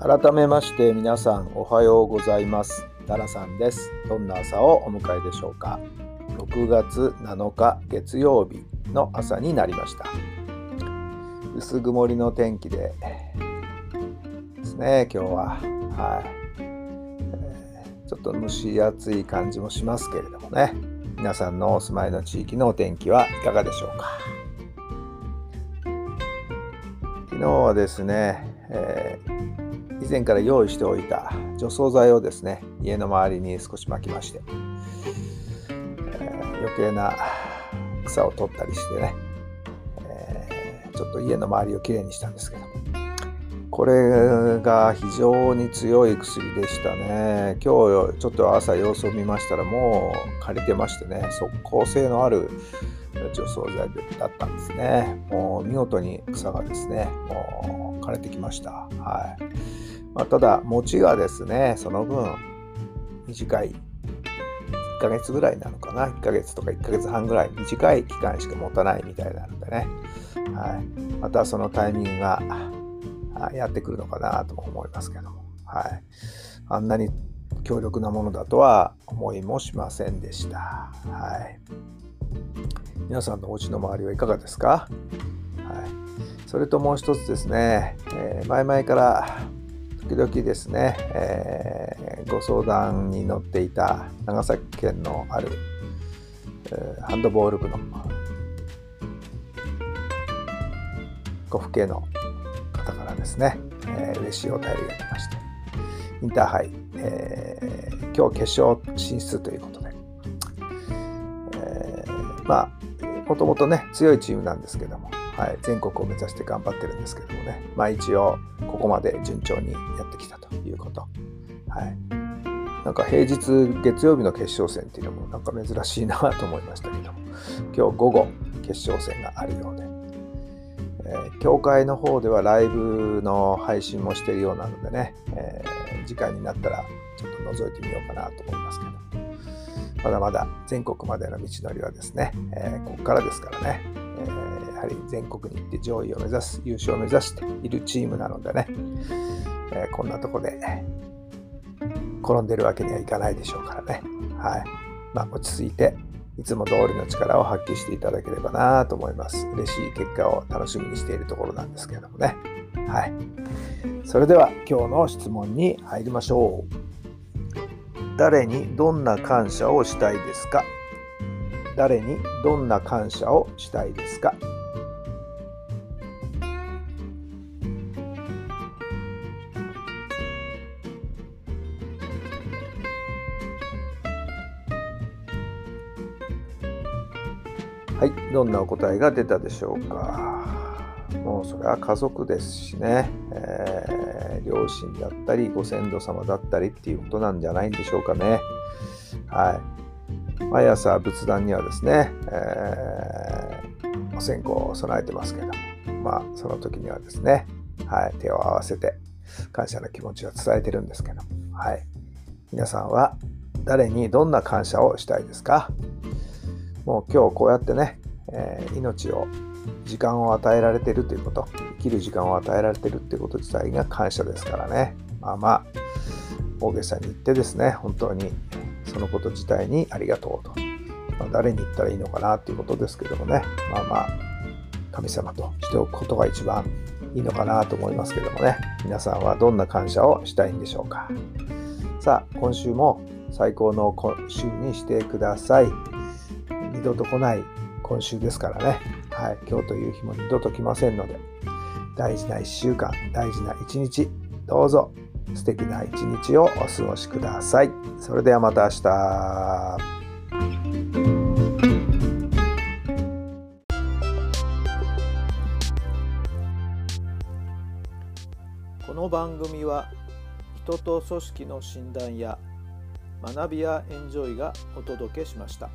改めまして皆さんおはようございます。ダラさんです。どんな朝をお迎えでしょうか？6月7日月曜日の朝になりました。薄曇りの天気でですね今日は。はい、えー、ちょっと蒸し暑い感じもしますけれどもね。皆さんのお住まいの地域のお天気はいかがでしょうか？昨日はですね、えー以前から用意しておいた除草剤をですね家の周りに少し巻きまして、えー、余計な草を取ったりしてね、えー、ちょっと家の周りをきれいにしたんですけど。これが非常に強い薬でしたね。今日ちょっと朝様子を見ましたらもう借りてましてね。速効性のある除草剤だったんですね。もう見事に草がですねもう枯れてきました。はい。まあ、ただ、持ちがですね、その分短い、1ヶ月ぐらいなのかな、1ヶ月とか1ヶ月半ぐらい、短い期間しか持たないみたいなのでね、はい、またそのタイミングがやってくるのかなとも思いますけど。も、はい、あんなに強力なものだとは思いもしませんでした。はい、皆さんのお家の周りはいかがですか、はい、それともう一つですね、えー、前々から時々ですね、えー、ご相談に乗っていた長崎県のある、えー、ハンドボール部のご父兄のですね、えー、嬉しいお便りが来ましてインターハイ、えー、今日決勝進出ということで、えー、まあもともとね強いチームなんですけどもはい、全国を目指して頑張ってるんですけどもね、まあ、一応ここまで順調にやってきたということ。はい、なんか平日月曜日の決勝戦っていうのもなんか珍しいなと思いましたけども今日午後決勝戦があるようで、えー、協会の方ではライブの配信もしているようなのでね、えー、時間になったらちょっと覗いてみようかなと思いますけどまだまだ全国までの道のりはですね、えー、ここからですからね、えーやはり全国に行って上位を目指す、優勝を目指しているチームなのでね、えー、こんなとこで転んでるわけにはいかないでしょうからね。はい。まあ、落ち着いて、いつも通りの力を発揮していただければなと思います。嬉しい結果を楽しみにしているところなんですけれどもね。はい。それでは今日の質問に入りましょう。誰にどんな感謝をしたいですか？誰にどんな感謝をしたいですか？はい、どんなお答えが出たでしょうか。もうそれは家族ですしね、えー、両親だったりご先祖様だったりっていうことなんじゃないんでしょうかね。はい。毎朝仏壇にはですね、えー、お線香を備えてますけど、まあその時にはですね、はい、手を合わせて感謝の気持ちを伝えてるんですけど、はい。皆さんは誰にどんな感謝をしたいですか？もう今日こうやってね、えー、命を時間を与えられてるということ生きる時間を与えられてるっていうこと自体が感謝ですからね。まあまあ大げさに言ってですね本当にそのこと自体にありがとうと、まあ、誰に言ったらいいのかなっていうことですけどもね。まあまあ神様としておくことが一番いいのかなと思いますけどもね。皆さんはどんな感謝をしたいんでしょうか。さあ今週も最高の今週にしてください。二度と来ない今週ですからね、はい、今日という日も二度と来ませんので、大事な1週間、大事な1日、どうぞ素敵な一日をお過ごしください。それではまた明日。この番組は人と組織の診断や学びやエンジョイがお届けしました。